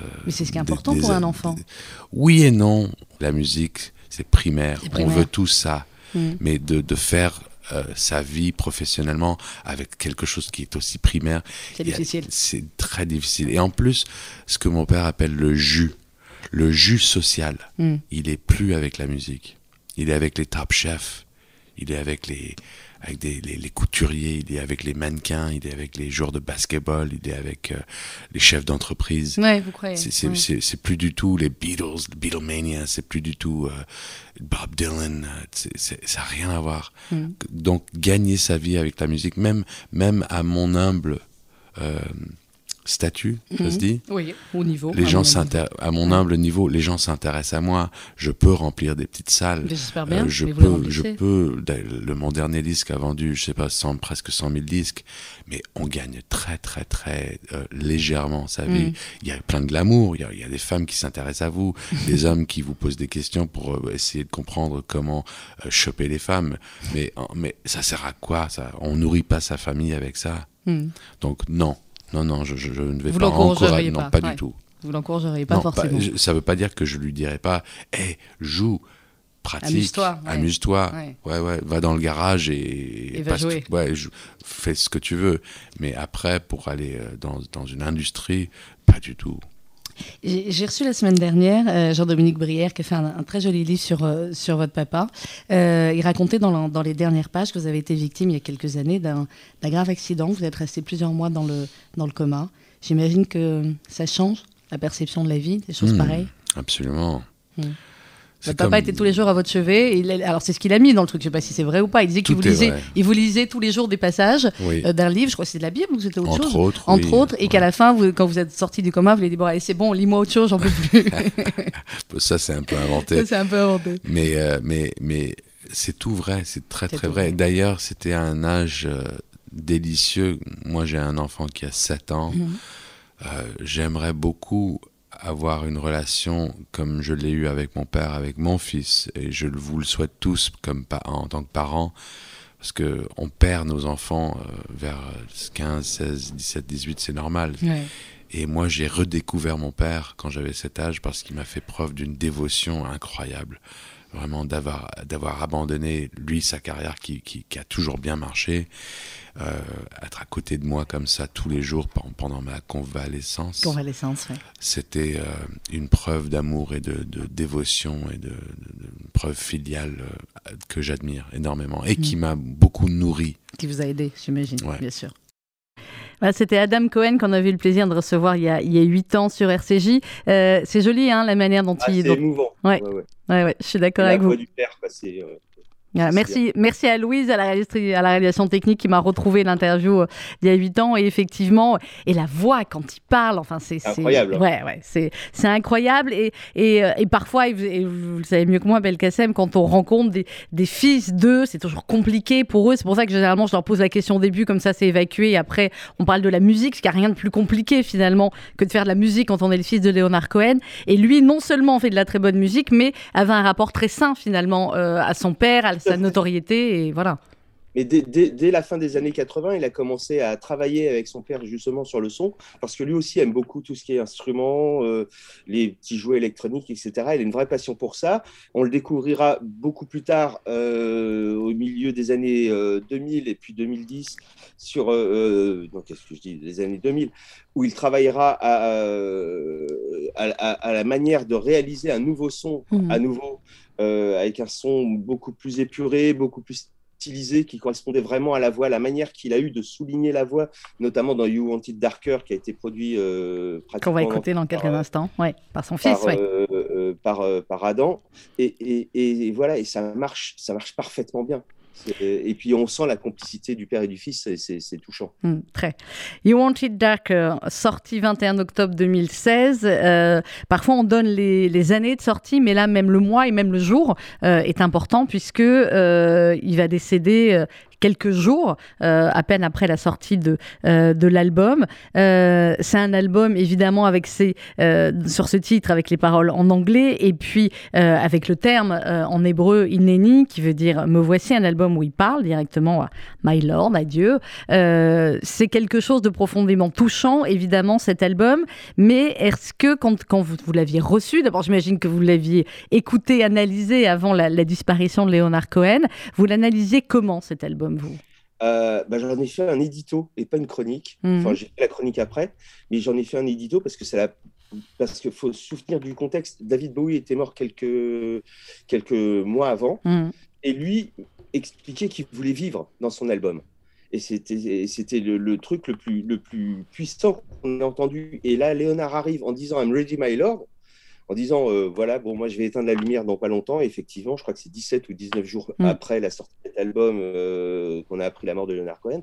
Euh, Mais c'est ce qui est important pour un enfant. oui et non. La musique, c'est primaire. On veut tout ça. Mm. Mais de, de faire euh, sa vie professionnellement avec quelque chose qui est aussi primaire. C'est difficile. C'est très difficile. Et en plus, ce que mon père appelle le jus, le jus social, hmm. il est plus avec la musique. Il est avec les top chefs. Il est avec les, avec des, les, couturiers, il est avec les mannequins, il est avec les joueurs de basketball, il est avec euh, les chefs d'entreprise. Ouais, vous croyez. C'est plus du tout les Beatles, Beatlemania, c'est plus du tout euh, Bob Dylan, euh, ça n'a rien à voir. Mm. Donc gagner sa vie avec la musique, même, même à mon humble statut, ça se mhm. dit Oui, au niveau. Les gens à mon humble niveau, les gens s'intéressent à moi. Je peux remplir des petites salles. J'espère bien. Euh, je peux, je peux. Le mon dernier disque a vendu, je sais pas, presque 100 000 disques, mais on gagne très, très, très euh, légèrement sa vie. Mhm. Il y a plein de glamour. Il y a, des femmes qui s'intéressent à vous, des hommes qui vous posent des questions pour euh, essayer de comprendre comment choper les femmes. Mais, mais ça sert à quoi ça? On nourrit pas sa famille avec ça. Mhm. Donc non. Non, non, je, ne vais pas encourager. Non, pas, du tout. Vous l'encourageriez pas forcément. ça ne veut pas dire que je lui dirais pas, hé, joue, pratique, amuse-toi, amuse-toi, ouais. ouais. va dans le garage et, et va jouer. Ouais, fais ce que tu veux. Mais après, pour aller euh, dans, dans une industrie, pas du tout. J'ai reçu la semaine dernière euh, Jean-Dominique Brière qui a fait un, très joli livre sur, euh, sur votre papa. Euh, il racontait dans, dans, les dernières pages que vous avez été victime il y a quelques années d'un grave accident. Vous êtes resté plusieurs mois dans le, dans le coma. J'imagine que ça change la perception de la vie, des choses hmm, pareilles. Absolument. Hmm. Votre papa était tous les jours à votre chevet. Et alors, c'est ce qu'il a mis dans le truc. Je sais pas si c'est vrai ou pas. Il disait qu'il vous lisait, il vous lisait tous les jours des passages euh, d'un livre. Je crois que c'est de la Bible ou c'était autre Entre chose. Autres, Entre autres. Et qu'à la fin, vous, quand vous êtes sorti du coma, vous avez dit Bon, allez, c'est bon, lis-moi autre chose, j'en peux plus. ça, c'est un peu inventé. Ça, c'est un peu inventé. Mais, euh, mais, mais c'est tout vrai. C'est très, très vrai. D'ailleurs, c'était un âge euh, délicieux. Moi, j'ai un enfant qui a 7 ans. Mhm. J'aimerais beaucoup avoir une relation comme je l'ai eu avec mon père, avec mon fils, et je vous le souhaite tous comme en tant que parents, parce que on perd nos enfants euh, vers 15, 16, 17, 18, c'est normal. Et moi, j'ai redécouvert mon père quand j'avais cet âge parce qu'il m'a fait preuve d'une dévotion incroyable vraiment d'avoir d'avoir abandonné lui sa carrière qui, qui, qui a toujours bien marché euh, être à côté de moi comme ça tous les jours pendant ma convalescence convalescence oui. c'était euh, une preuve d'amour et de, de, dévotion et de, de, preuve filiale euh, que j'admire énormément et qui mm. m'a beaucoup nourri qui vous a aidé j'imagine bien sûr c'était Adam Cohen qu'on a eu le plaisir de recevoir il y a, il 8 ans sur RCJ. Euh, c'est joli, hein, la manière dont ah, il... C'est émouvant. Ouais. Ouais, ouais. je suis d'accord avec vous. La voix du père, bah, c'est... Euh, merci, merci à Louise, à la, à la réalisation technique qui m'a retrouvé l'interview euh, il y a 8 ans. Et effectivement, et la voix quand il parle, enfin, c'est incroyable. Ouais, ouais, c'est incroyable. Et, et, euh, et parfois, et vous, le savez mieux que moi, Belkacem, quand on rencontre des, des fils d'eux, c'est toujours compliqué pour eux. C'est pour ça que généralement, je leur pose la question au début, comme ça, c'est évacué. Et après, on parle de la musique, ce qui a rien de plus compliqué finalement que de faire de la musique quand on est le fils de Léonard Cohen. Et lui, non seulement fait de la très bonne musique, mais avait un rapport très sain finalement euh, à son père, à sa notoriété et voilà. Mais dès, la fin des années 80, il a commencé à travailler avec son père justement sur le son, parce que lui aussi aime beaucoup tout ce qui est instruments, euh, les petits jouets électroniques, etc. Il a une vraie passion pour ça. On le découvrira beaucoup plus tard, euh, au milieu des années 2000 et puis 2010, sur, qu'est-ce que je dis, les années 2000, où il travaillera à, à, la manière de réaliser un nouveau son mmh. à nouveau, avec un son beaucoup plus épuré, beaucoup plus stylisé, qui correspondait vraiment à la voix, la manière qu'il a eu de souligner la voix, notamment dans You Want It Darker, qui a été produit euh, Qu'on va écouter dans quelques instants, ouais, par son fils, par, euh, euh, par, par, Adam. Et, et, et, voilà, et ça marche, ça marche parfaitement bien. Et puis on sent la complicité du père et du fils, c'est touchant. Hmm, très. You Want It Darker, sorti 21 octobre 2016. Euh, parfois on donne les, années de sortie, mais là même le mois et même le jour euh, est important puisque euh, il va décéder quelques jours, euh, à peine après la sortie de, euh, de l'album. Euh, c'est un album évidemment avec ses, sur ce titre avec les paroles en anglais et puis avec le terme en hébreu Ineni qui veut dire me voici, un album où il parle directement à My Lord, à Dieu. c'est quelque chose de profondément touchant évidemment cet album, mais est-ce que quand, quand vous, vous l'aviez reçu, d'abord j'imagine que vous l'aviez écouté, analysé avant la, la disparition de Leonard Cohen, vous l'analysez comment cet album? Vous euh, bah, J'en ai fait un édito et pas une chronique. Mhm. Enfin, j'ai fait la chronique après, mais j'en ai fait un édito parce que c'est la parce qu'il faut se souvenir du contexte. David Bowie était mort quelques, quelques mois avant, mhm. et lui expliquait qu'il voulait vivre dans son album. Et c'était, c'était le, le, truc le plus, le plus puissant qu'on a entendu. Et là, Léonard arrive en disant I'm ready, my lord en disant euh, voilà, bon, moi je vais éteindre la lumière dans pas longtemps. Et effectivement, je crois que c'est 17 ou 19 jours mm. après la sortie de cet album euh, qu'on a appris la mort de Leonard Cohen.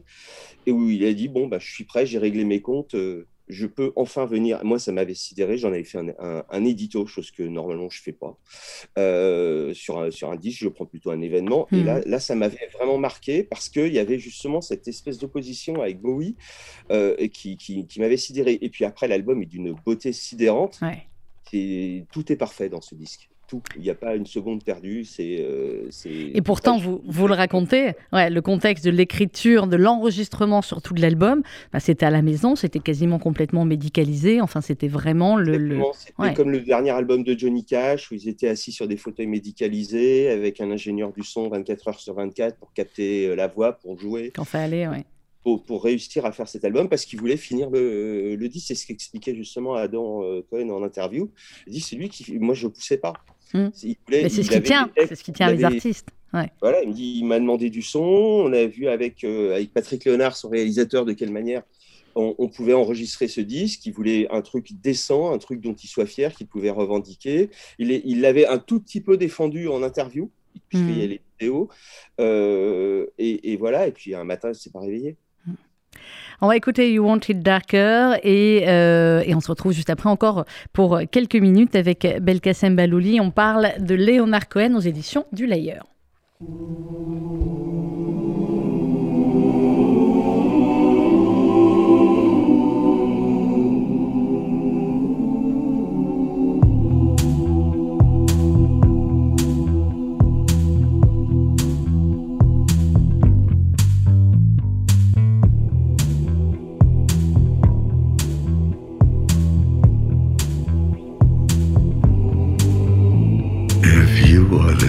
Et où il a dit bon, bah, je suis prêt, j'ai réglé mes comptes, euh, je peux enfin venir. Moi, ça m'avait sidéré, j'en avais fait un, un, édito, chose que normalement je fais pas. sur, un, sur un disque, je prends plutôt un événement. Et mm. là, là, ça m'avait vraiment marqué parce qu'il y avait justement cette espèce d'opposition avec Bowie qui, qui, qui m'avait sidéré. Et puis après, l'album est d'une beauté sidérante. Ouais tout est parfait dans ce disque. Tout. Il n'y a pas une seconde perdue. C'est, euh, Et pourtant, vous, vous le racontez, ouais, le contexte de l'écriture, de l'enregistrement surtout de l'album, bah, c'était à la maison, c'était quasiment complètement médicalisé. Enfin, c'était vraiment le. C'était comme le dernier album de Johnny Cash, où ils étaient assis sur des fauteuils médicalisés, avec un ingénieur du son 24 heures sur 24 pour capter euh, la voix, pour jouer. Quand fallait, oui pour, réussir à faire cet album parce qu'il voulait finir le, le disque. C'est ce qu'expliquait justement Adam euh, Cohen en interview. Il dit c'est lui qui, moi je ne poussais pas. Hmm. c'est ce qui tient, c'est ce qui tient les artistes. Voilà, il me dit, il m'a demandé du son. On a vu avec, euh, avec Patrick Léonard, son réalisateur, de quelle manière on, pouvait enregistrer ce disque. Il voulait un truc décent, un truc dont il soit fier, qu'il pouvait revendiquer. Il l'avait un tout petit peu défendu en interview, puisqu'il y a hmm. les vidéos. Euh, et, et, voilà, et puis un matin, il ne s'est pas réveillé. On va écouter You Want It Darker et, euh, et, on se retrouve juste après encore pour quelques minutes avec Belkacem Balouli. On parle de Léonard Cohen aux éditions du Layer.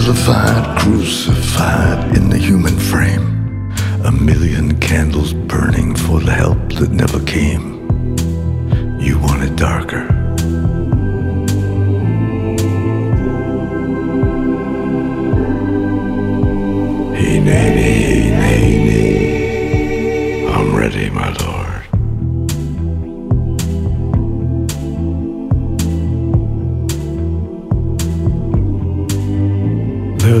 vilified, crucified in the human frame. A million candles burning for the help that never came. You want it darker. Hey, nay, nay, nay, nay. I'm ready, my lord.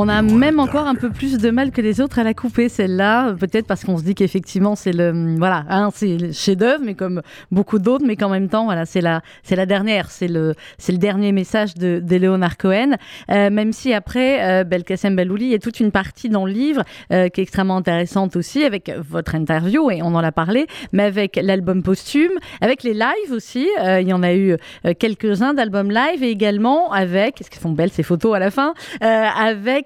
On a même encore un peu plus de mal que les autres à la couper, celle-là. Peut-être parce qu'on se dit qu'effectivement, c'est le, voilà, hein, c'est le chef-d'œuvre, mais comme beaucoup d'autres, mais qu'en même temps, voilà, c'est la, c'est la dernière, c'est le, c'est le dernier message de, de Léonard Cohen. Euh, même si après, euh, Belkacem Balouli, il y a toute une partie dans le livre euh, qui est extrêmement intéressante aussi, avec votre interview, et on en a parlé, mais avec l'album posthume, avec les lives aussi. Euh, il y en a eu euh, quelques-uns d'albums live, et également avec, qu'est-ce qu'ils font belles ces photos à la fin, euh,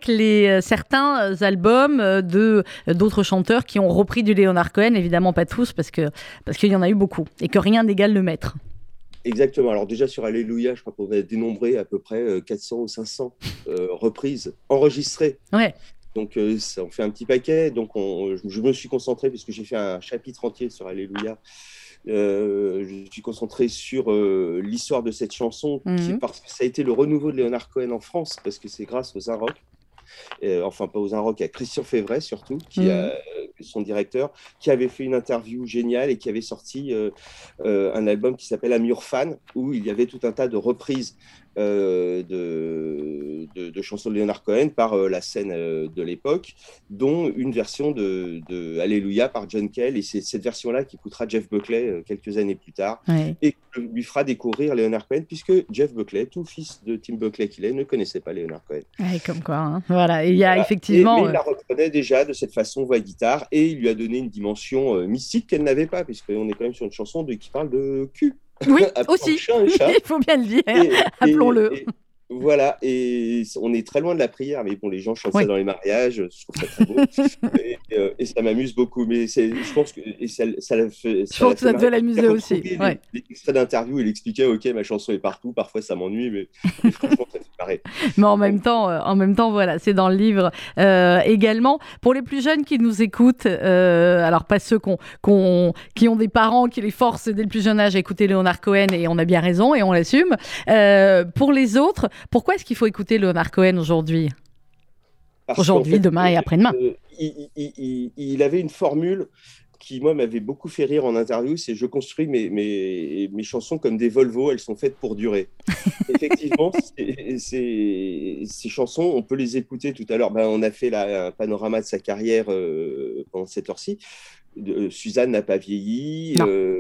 avec les, euh, certains albums euh, de d'autres chanteurs qui ont repris du Leonard Cohen, évidemment pas tous parce que parce qu'il y en a eu beaucoup et que rien n'égale le maître. Exactement. Alors déjà sur Alléluia, je crois qu'on a dénombré à peu près 400 ou 500 euh, reprises enregistrées. Ouais. Donc euh, ça en fait un petit paquet. Donc on, je, me suis concentré puisque j'ai fait un chapitre entier sur Alléluia. Euh, je suis concentré sur euh, l'histoire de cette chanson, Mhm. qui, parce que ça a été le renouveau de Leonard Cohen en France, parce que c'est grâce aux Inrock, euh, enfin pas aux Inrock, à Christian Févret surtout, qui Mhm. a, euh, son directeur, qui avait fait une interview géniale et qui avait sorti euh, euh, un album qui s'appelle Amur Fan, où il y avait tout un tas de reprises euh, de, de, de chansons de Leonard Cohen par euh, la scène euh, de l'époque, dont une version de, de Alléluia par John Kell. Et c'est cette version-là qui coûtera Jeff Buckley quelques années plus tard Ouais. et lui fera découvrir Leonard Cohen, puisque Jeff Buckley, tout fils de Tim Buckley qu'il est, ne connaissait pas Leonard Cohen. Ouais, comme quoi. hein. Voilà. Il y a Voilà. effectivement. Et- mais il la reprenait déjà de cette façon voix guitare et il lui a donné une dimension mystique qu'elle n'avait pas, puisqu'on est quand même sur une chanson de, qui parle de cul. Oui, aussi. chat un chat. Il faut bien le dire. Appelons-le. Voilà, et on est très loin de la prière, mais bon, les gens chantent Oui. ça dans les mariages, je trouve ça très beau, et, euh, et ça m'amuse beaucoup. Mais je pense que et ça, ça l'a fait. Je pense que ça devait l'amuser aussi, Les, ouais. les extraits d'interview, il expliquait, ok, ma chanson est partout, parfois ça m'ennuie, mais, mais franchement, ça fait marrer. Mais en même temps, euh, en même temps, voilà, c'est dans le livre euh, également. Pour les plus jeunes qui nous écoutent, euh, alors pas ceux qu'on, qu'on- qui ont des parents qui les forcent dès le plus jeune âge à écouter Leonard Cohen, et on a bien raison et on l'assume. Pour les autres, pourquoi est-ce qu'il faut écouter Leonard Cohen aujourd'hui Aujourd'hui, fait, demain et euh, après-demain. euh, il, il- il- il avait une formule qui, moi, m'avait beaucoup fait rire en interview, c'est je construis mes, mes, mes chansons comme des Volvo, elles sont faites pour durer. Effectivement, ces chansons, on peut les écouter tout à l'heure. Ben, on a fait la, un panorama de sa carrière euh, pendant cette heure-ci. Suzanne n'a pas vieilli, euh,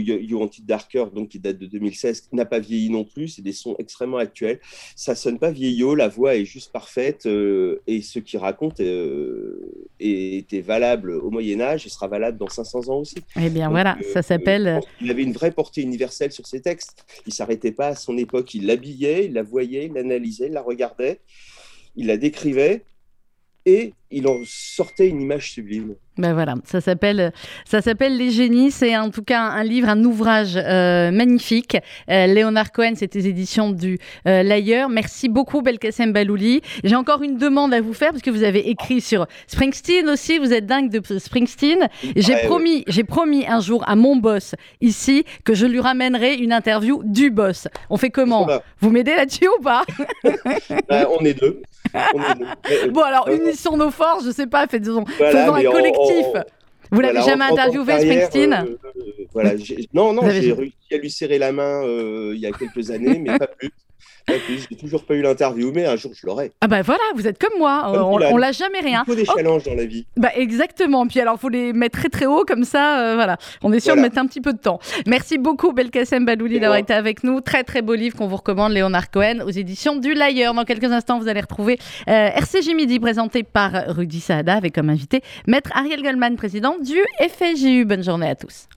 ou, ou You You Want It Darker, donc qui date de 2016, n'a pas vieilli non plus. C'est des sons extrêmement actuels. Ça sonne pas vieillot, la voix est juste parfaite, euh, et ce qu'il raconte euh, était valable au Moyen Âge et sera valable dans 500 ans aussi. Eh bien Donc, voilà, euh, ça s'appelle. je pense qu'il avait une vraie portée universelle sur ses textes. Il s'arrêtait pas à son époque. Il l'habillait, il la voyait, il l'analysait, il la regardait, il la décrivait et il en sortait une image sublime. Ben voilà, ça s'appelle ça s'appelle Les Génies. C'est en tout cas un livre, un ouvrage euh, magnifique. Euh, Léonard Cohen, c'est les éditions du euh, L'Ailleurs. Merci beaucoup Belkacem Balouli. J'ai encore une demande à vous faire parce que vous avez écrit sur Springsteen aussi. Vous êtes dingue de Springsteen. J'ai Ouais, promis, j'ai promis un jour à mon boss ici que je lui ramènerai une interview du boss. On fait comment? Voilà. Vous m'aidez là-dessus ou pas? Ben, on est deux. On est deux. Mais, Bon alors Euh, unissons nos forces. Je sais pas, faisons, voilà, faisons un en- Vous l'avez voilà, jamais interviewé carrière, Springsteen euh, euh, voilà, Non, non, j'ai réussi à lui serrer la main euh, il y a quelques années, mais pas plus. J'ai toujours pas eu l'interview, mais un jour je l'aurai. Ah bah voilà, vous êtes comme moi, Comme on, on l'a jamais rien. Il faut des Oh, challenges dans la vie. bah exactement, puis alors faut les mettre très très haut comme ça, euh, voilà. On est sûr Voilà. de mettre un petit peu de temps. Merci beaucoup Belkacem Balouli d'avoir été avec nous. Très très beau livre qu'on vous recommande, Léonard Cohen, aux éditions du L'Ailleurs. Dans quelques instants, vous allez retrouver euh, RCJ Midi présenté par Rudy Saada avec comme invité Maître Ariel Goldman, président du FSJU. Bonne journée à tous.